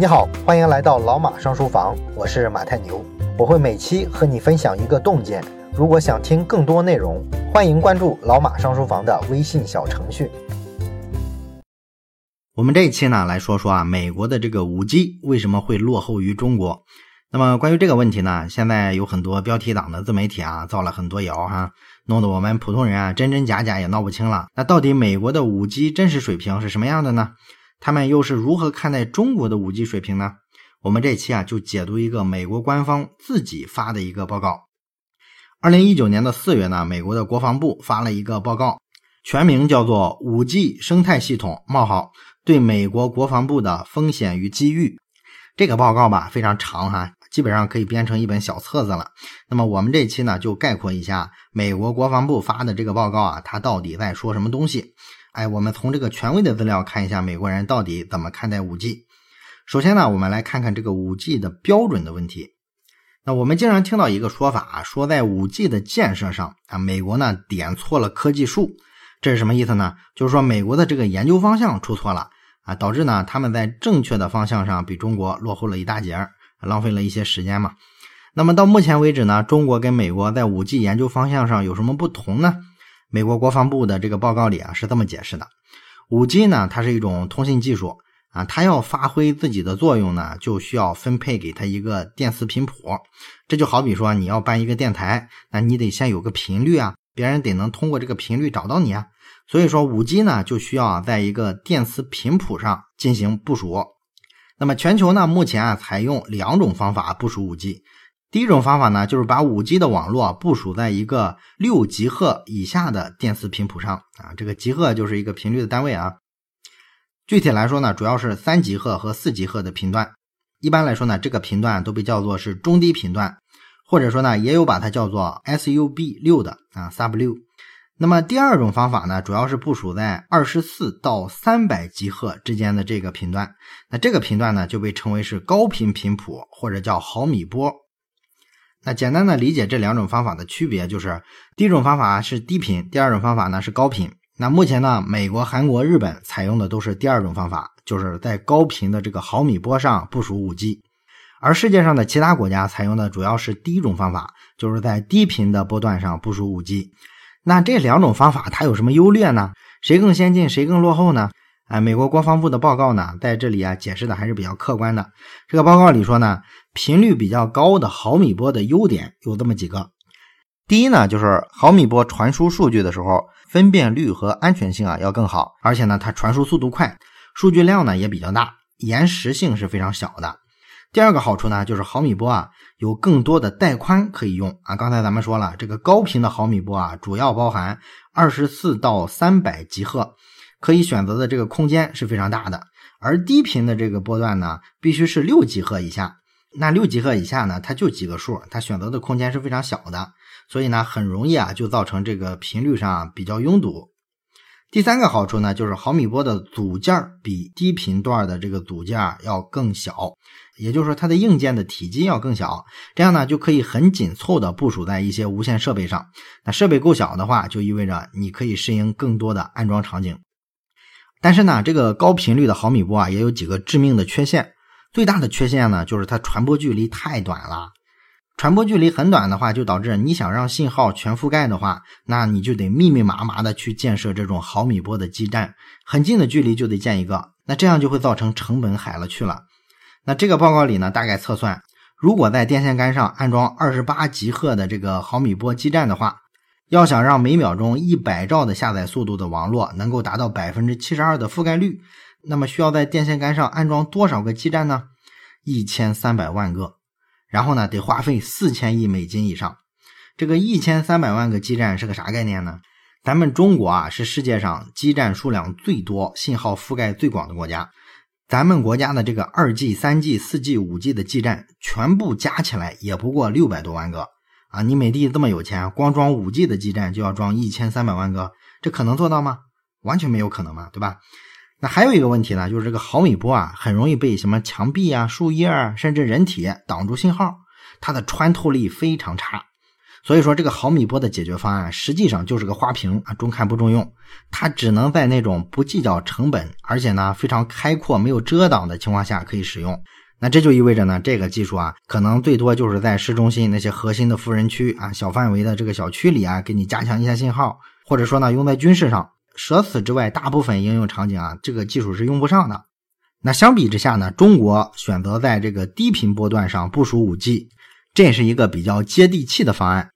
你好，欢迎来到老马上书房，我是马太牛，我会每期和你分享一个洞见。如果想听更多内容，欢迎关注老马上书房的微信小程序。我们这一期呢，来说说啊，美国的这个五 G 为什么会落后于中国？那么关于这个问题呢，现在有很多标题党的自媒体啊，造了很多谣哈，弄得我们普通人啊，真真假假也闹不清了。那到底美国的五 G 真实水平是什么样的呢？他们又是如何看待中国的五 G 水平呢？我们这期啊就解读一个美国官方自己发的一个报告。二零一九年的四月呢，美国的国防部发了一个报告，全名叫做《五 G 生态系统：冒号对美国国防部的风险与机遇》。这个报告吧非常长哈，基本上可以编成一本小册子了。那么我们这期呢就概括一下美国国防部发的这个报告啊，它到底在说什么东西？哎，我们从这个权威的资料看一下美国人到底怎么看待五 G。首先呢，我们来看看这个五 G 的标准的问题。那我们经常听到一个说法啊，说在五 G 的建设上啊，美国呢点错了科技树。这是什么意思呢？就是说美国的这个研究方向出错了啊，导致呢他们在正确的方向上比中国落后了一大截儿，浪费了一些时间嘛。那么到目前为止呢，中国跟美国在五 G 研究方向上有什么不同呢？美国国防部的这个报告里啊是这么解释的：五 G 呢，它是一种通信技术啊，它要发挥自己的作用呢，就需要分配给它一个电磁频谱。这就好比说你要办一个电台，那你得先有个频率啊，别人得能通过这个频率找到你啊。所以说五 G 呢，就需要在一个电磁频谱上进行部署。那么全球呢，目前啊采用两种方法部署五 G。第一种方法呢，就是把五 G 的网络部署在一个六吉赫以下的电磁频谱上啊，这个吉赫就是一个频率的单位啊。具体来说呢，主要是三吉赫和四吉赫的频段。一般来说呢，这个频段都被叫做是中低频段，或者说呢，也有把它叫做 SUB 六的啊，Sub 六。那么第二种方法呢，主要是部署在二十四到三百吉赫之间的这个频段。那这个频段呢，就被称为是高频频谱或者叫毫米波。那简单的理解这两种方法的区别，就是第一种方法是低频，第二种方法呢是高频。那目前呢，美国、韩国、日本采用的都是第二种方法，就是在高频的这个毫米波上部署五 G，而世界上的其他国家采用的主要是第一种方法，就是在低频的波段上部署五 G。那这两种方法它有什么优劣呢？谁更先进，谁更落后呢？哎，美国国防部的报告呢，在这里啊解释的还是比较客观的。这个报告里说呢，频率比较高的毫米波的优点有这么几个。第一呢，就是毫米波传输数据的时候，分辨率和安全性啊要更好，而且呢，它传输速度快，数据量呢也比较大，延时性是非常小的。第二个好处呢，就是毫米波啊有更多的带宽可以用啊。刚才咱们说了，这个高频的毫米波啊，主要包含二十四到三百吉赫。可以选择的这个空间是非常大的，而低频的这个波段呢，必须是六吉赫以下。那六吉赫以下呢，它就几个数，它选择的空间是非常小的，所以呢，很容易啊就造成这个频率上比较拥堵。第三个好处呢，就是毫米波的组件比低频段的这个组件要更小，也就是说它的硬件的体积要更小，这样呢就可以很紧凑的部署在一些无线设备上。那设备够小的话，就意味着你可以适应更多的安装场景。但是呢，这个高频率的毫米波啊，也有几个致命的缺陷。最大的缺陷呢，就是它传播距离太短了。传播距离很短的话，就导致你想让信号全覆盖的话，那你就得密密麻麻的去建设这种毫米波的基站，很近的距离就得建一个。那这样就会造成成本海了去了。那这个报告里呢，大概测算，如果在电线杆上安装二十八吉赫的这个毫米波基站的话，要想让每秒钟一百兆的下载速度的网络能够达到百分之七十二的覆盖率，那么需要在电线杆上安装多少个基站呢？一千三百万个。然后呢，得花费四千亿美金以上。这个一千三百万个基站是个啥概念呢？咱们中国啊是世界上基站数量最多、信号覆盖最广的国家。咱们国家的这个二 G、三 G、四 G、五 G 的基站全部加起来也不过六百多万个。啊，你美的这么有钱，光装五 G 的基站就要装一千三百万个，这可能做到吗？完全没有可能嘛，对吧？那还有一个问题呢，就是这个毫米波啊，很容易被什么墙壁啊、树叶啊，甚至人体挡住信号，它的穿透力非常差。所以说，这个毫米波的解决方案实际上就是个花瓶啊，中看不中用。它只能在那种不计较成本，而且呢非常开阔、没有遮挡的情况下可以使用。那这就意味着呢，这个技术啊，可能最多就是在市中心那些核心的富人区啊、小范围的这个小区里啊，给你加强一下信号，或者说呢用在军事上。舍此之外，大部分应用场景啊，这个技术是用不上的。那相比之下呢，中国选择在这个低频波段上部署 5G，这也是一个比较接地气的方案。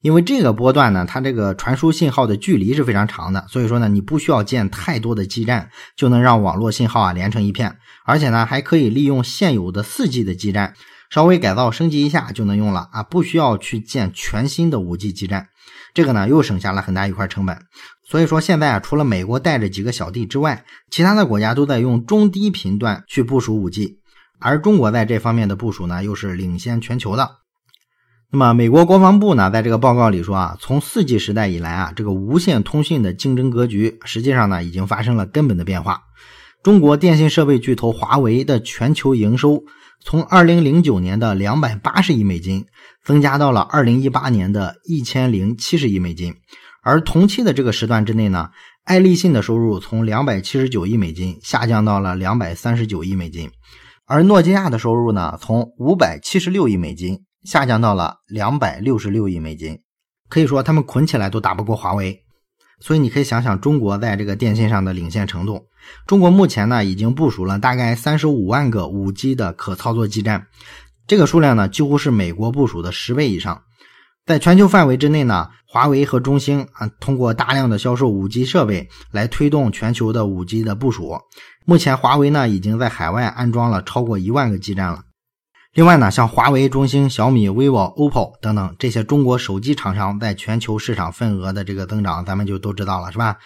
因为这个波段呢，它这个传输信号的距离是非常长的，所以说呢，你不需要建太多的基站，就能让网络信号啊连成一片，而且呢，还可以利用现有的 4G 的基站，稍微改造升级一下就能用了啊，不需要去建全新的 5G 基站，这个呢又省下了很大一块成本。所以说现在啊，除了美国带着几个小弟之外，其他的国家都在用中低频段去部署 5G，而中国在这方面的部署呢，又是领先全球的。那么，美国国防部呢，在这个报告里说啊，从 4G 时代以来啊，这个无线通讯的竞争格局实际上呢，已经发生了根本的变化。中国电信设备巨头华为的全球营收从2009年的280亿美金，增加到了2018年的1070亿美金。而同期的这个时段之内呢，爱立信的收入从279亿美金下降到了239亿美金，而诺基亚的收入呢，从576亿美金。下降到了两百六十六亿美金，可以说他们捆起来都打不过华为。所以你可以想想中国在这个电信上的领先程度。中国目前呢已经部署了大概三十五万个五 G 的可操作基站，这个数量呢几乎是美国部署的十倍以上。在全球范围之内呢，华为和中兴啊通过大量的销售五 G 设备来推动全球的五 G 的部署。目前华为呢已经在海外安装了超过一万个基站了。另外呢，像华为、中兴、小米、vivo、OPPO 等等这些中国手机厂商在全球市场份额的这个增长，咱们就都知道了，是吧？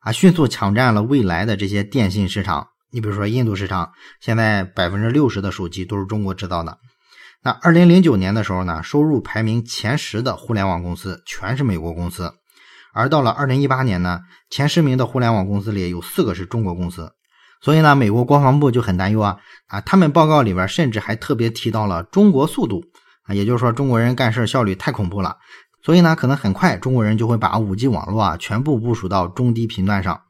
啊，迅速抢占了未来的这些电信市场。你比如说印度市场，现在百分之六十的手机都是中国制造的。那二零零九年的时候呢，收入排名前十的互联网公司全是美国公司，而到了二零一八年呢，前十名的互联网公司里有四个是中国公司。所以呢，美国国防部就很担忧啊啊！他们报告里边甚至还特别提到了中国速度啊，也就是说中国人干事效率太恐怖了。所以呢，可能很快中国人就会把 5G 网络啊全部部署到中低频段上。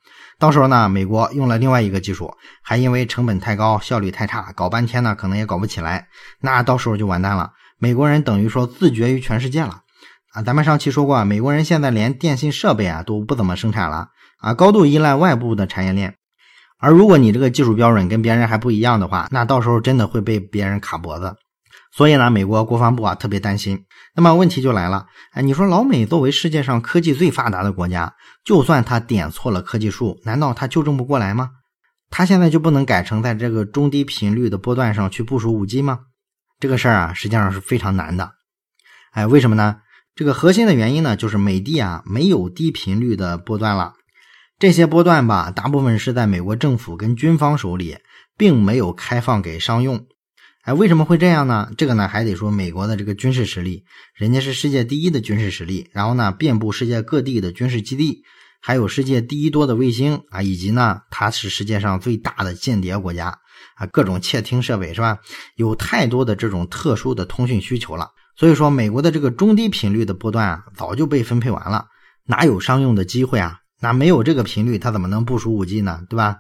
到时候呢，美国用了另外一个技术，还因为成本太高、效率太差，搞半天呢可能也搞不起来。那到时候就完蛋了，美国人等于说自绝于全世界了啊！咱们上期说过，美国人现在连电信设备啊都不怎么生产了啊，高度依赖外部的产业链。而如果你这个技术标准跟别人还不一样的话，那到时候真的会被别人卡脖子。所以呢，美国国防部啊特别担心。那么问题就来了，哎，你说老美作为世界上科技最发达的国家，就算他点错了科技树，难道他纠正不过来吗？他现在就不能改成在这个中低频率的波段上去部署五 G 吗？这个事儿啊，实际上是非常难的。哎，为什么呢？这个核心的原因呢，就是美的啊没有低频率的波段了。这些波段吧，大部分是在美国政府跟军方手里，并没有开放给商用。哎，为什么会这样呢？这个呢，还得说美国的这个军事实力，人家是世界第一的军事实力，然后呢，遍布世界各地的军事基地，还有世界第一多的卫星啊，以及呢，它是世界上最大的间谍国家啊，各种窃听设备是吧？有太多的这种特殊的通讯需求了，所以说美国的这个中低频率的波段啊，早就被分配完了，哪有商用的机会啊？那没有这个频率，它怎么能部署五 G 呢？对吧？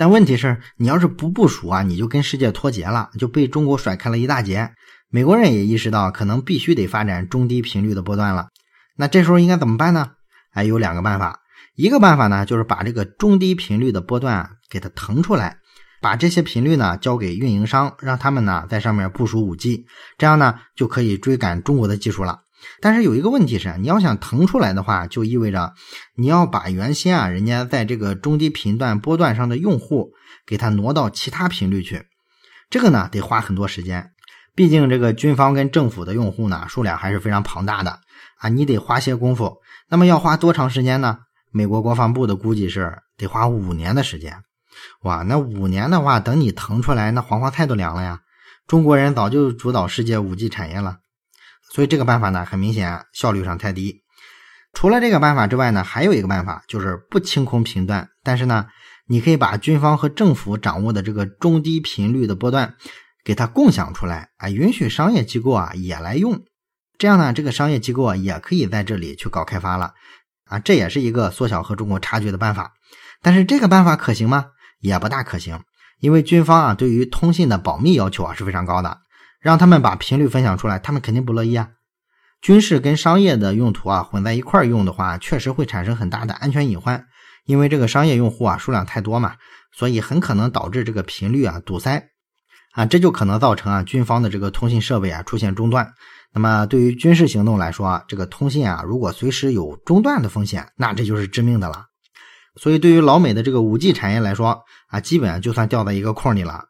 但问题是，你要是不部署啊，你就跟世界脱节了，就被中国甩开了一大截。美国人也意识到，可能必须得发展中低频率的波段了。那这时候应该怎么办呢？哎，有两个办法。一个办法呢，就是把这个中低频率的波段给它腾出来，把这些频率呢交给运营商，让他们呢在上面部署五 G，这样呢就可以追赶中国的技术了。但是有一个问题是，你要想腾出来的话，就意味着你要把原先啊人家在这个中低频段波段上的用户给他挪到其他频率去，这个呢得花很多时间。毕竟这个军方跟政府的用户呢数量还是非常庞大的啊，你得花些功夫。那么要花多长时间呢？美国国防部的估计是得花五年的时间。哇，那五年的话，等你腾出来，那黄花菜都凉了呀！中国人早就主导世界五 G 产业了。所以这个办法呢，很明显效率上太低。除了这个办法之外呢，还有一个办法，就是不清空频段，但是呢，你可以把军方和政府掌握的这个中低频率的波段，给它共享出来啊，允许商业机构啊也来用。这样呢，这个商业机构啊也可以在这里去搞开发了啊，这也是一个缩小和中国差距的办法。但是这个办法可行吗？也不大可行，因为军方啊对于通信的保密要求啊是非常高的，让他们把频率分享出来，他们肯定不乐意啊。军事跟商业的用途啊混在一块儿用的话，确实会产生很大的安全隐患，因为这个商业用户啊数量太多嘛，所以很可能导致这个频率啊堵塞啊，这就可能造成啊军方的这个通信设备啊出现中断。那么对于军事行动来说啊，这个通信啊如果随时有中断的风险，那这就是致命的了。所以对于老美的这个五 G 产业来说啊，基本就算掉在一个空里了。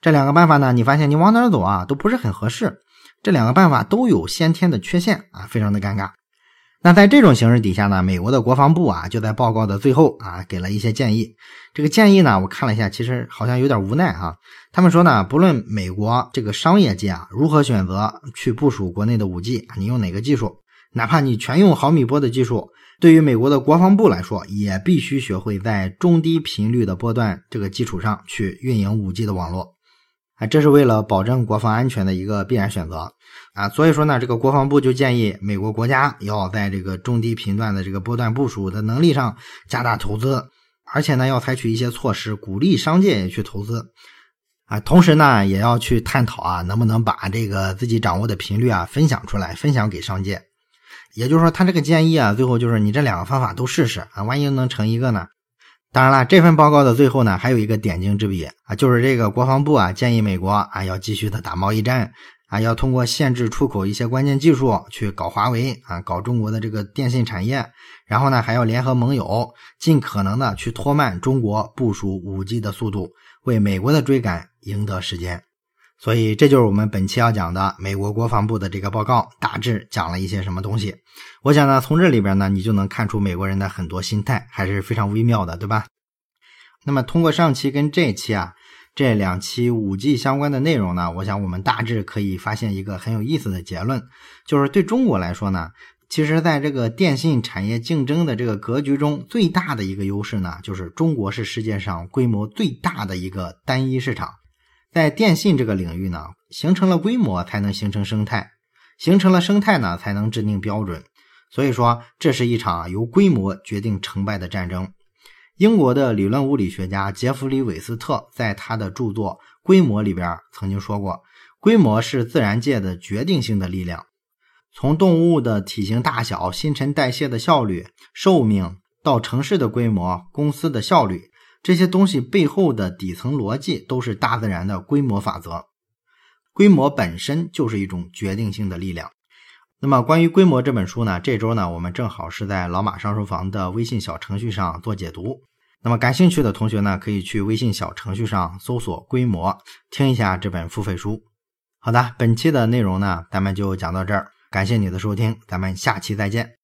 这两个办法呢，你发现你往哪走啊都不是很合适。这两个办法都有先天的缺陷啊，非常的尴尬。那在这种形势底下呢，美国的国防部啊就在报告的最后啊给了一些建议。这个建议呢，我看了一下，其实好像有点无奈哈。他们说呢，不论美国这个商业界啊如何选择去部署国内的五 G，你用哪个技术，哪怕你全用毫米波的技术，对于美国的国防部来说，也必须学会在中低频率的波段这个基础上去运营五 G 的网络。啊，这是为了保证国防安全的一个必然选择啊，所以说呢，这个国防部就建议美国国家要在这个中低频段的这个波段部署的能力上加大投资，而且呢，要采取一些措施鼓励商界也去投资啊，同时呢，也要去探讨啊，能不能把这个自己掌握的频率啊分享出来，分享给商界。也就是说，他这个建议啊，最后就是你这两个方法都试试啊，万一能成一个呢？当然了，这份报告的最后呢，还有一个点睛之笔啊，就是这个国防部啊建议美国啊要继续的打贸易战啊，要通过限制出口一些关键技术去搞华为啊，搞中国的这个电信产业，然后呢还要联合盟友，尽可能的去拖慢中国部署五 G 的速度，为美国的追赶赢得时间。所以这就是我们本期要讲的美国国防部的这个报告，大致讲了一些什么东西。我想呢，从这里边呢，你就能看出美国人的很多心态还是非常微妙的，对吧？那么通过上期跟这期啊这两期五 G 相关的内容呢，我想我们大致可以发现一个很有意思的结论，就是对中国来说呢，其实在这个电信产业竞争的这个格局中，最大的一个优势呢，就是中国是世界上规模最大的一个单一市场。在电信这个领域呢，形成了规模才能形成生态，形成了生态呢才能制定标准。所以说，这是一场由规模决定成败的战争。英国的理论物理学家杰弗里·韦斯特在他的著作《规模》里边曾经说过：“规模是自然界的决定性的力量。从动物的体型大小、新陈代谢的效率、寿命，到城市的规模、公司的效率。”这些东西背后的底层逻辑都是大自然的规模法则，规模本身就是一种决定性的力量。那么关于《规模》这本书呢，这周呢我们正好是在老马上书房的微信小程序上做解读。那么感兴趣的同学呢，可以去微信小程序上搜索“规模”，听一下这本付费书。好的，本期的内容呢，咱们就讲到这儿，感谢你的收听，咱们下期再见。